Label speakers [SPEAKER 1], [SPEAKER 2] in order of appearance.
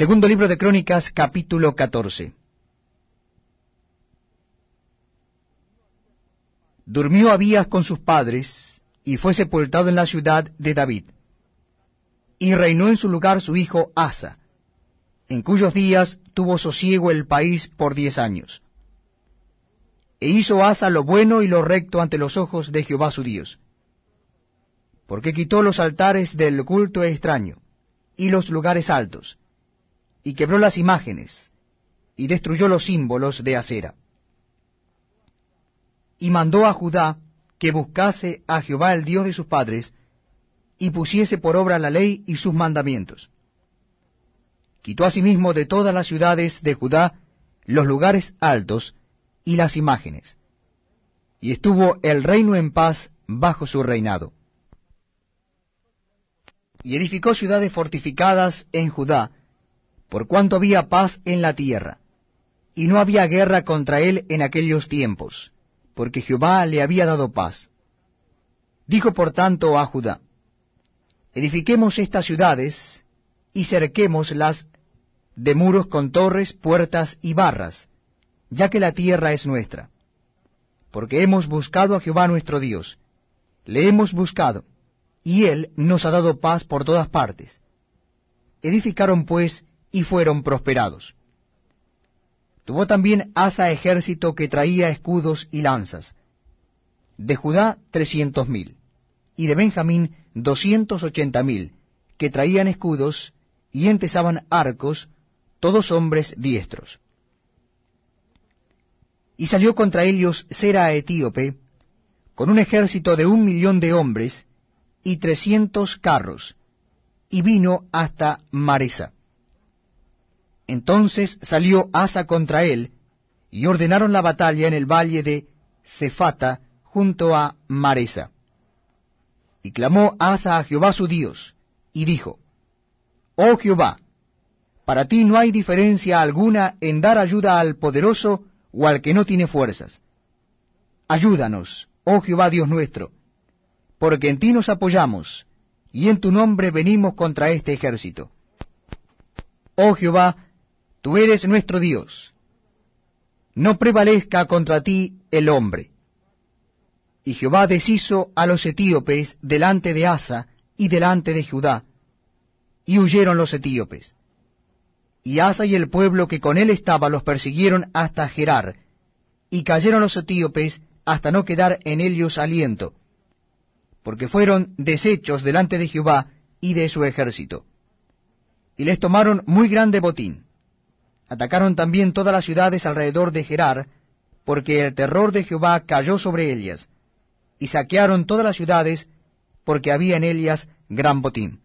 [SPEAKER 1] Segundo libro de Crónicas, capítulo 14. Durmió Abías con sus padres, y fue sepultado en la ciudad de David. Y reinó en su lugar su hijo Asa, en cuyos días tuvo sosiego el país por diez años. E hizo Asa lo bueno y lo recto ante los ojos de Jehová su Dios, porque quitó los altares del culto extraño, y los lugares altos, y quebró las imágenes, y destruyó los símbolos de acera. Y mandó a Judá que buscase a Jehová el Dios de sus padres, y pusiese por obra la ley y sus mandamientos. Quitó asimismo de todas las ciudades de Judá los lugares altos y las imágenes, y estuvo el reino en paz bajo su reinado. Y edificó ciudades fortificadas en Judá, por cuanto había paz en la tierra, y no había guerra contra él en aquellos tiempos, porque Jehová le había dado paz. Dijo por tanto a Judá, Edifiquemos estas ciudades, y cerquémoslas de muros con torres, puertas y barras, ya que la tierra es nuestra. Porque hemos buscado a Jehová nuestro Dios, le hemos buscado, y él nos ha dado paz por todas partes. Edificaron pues y fueron prosperados. Tuvo también Asa ejército que traía escudos y lanzas. De Judá trescientos mil, y de Benjamín doscientos ochenta mil, que traían escudos y entesaban arcos, todos hombres diestros. Y salió contra ellos Sera etíope, con un ejército de un millón de hombres y trescientos carros, y vino hasta Maresa. Entonces salió Asa contra él, y ordenaron la batalla en el valle de Cefata, junto a Maresa. Y clamó Asa a Jehová su Dios, y dijo, Oh Jehová, para ti no hay diferencia alguna en dar ayuda al poderoso o al que no tiene fuerzas. Ayúdanos, oh Jehová Dios nuestro, porque en ti nos apoyamos, y en tu nombre venimos contra este ejército. Oh Jehová, Tú eres nuestro Dios. No prevalezca contra ti el hombre. Y Jehová deshizo a los etíopes delante de Asa y delante de Judá, y huyeron los etíopes. Y Asa y el pueblo que con él estaba los persiguieron hasta Gerar, y cayeron los etíopes hasta no quedar en ellos aliento, porque fueron deshechos delante de Jehová y de su ejército. Y les tomaron muy grande botín. Atacaron también todas las ciudades alrededor de Gerar, porque el terror de Jehová cayó sobre ellas, y saquearon todas las ciudades, porque había en ellas gran botín.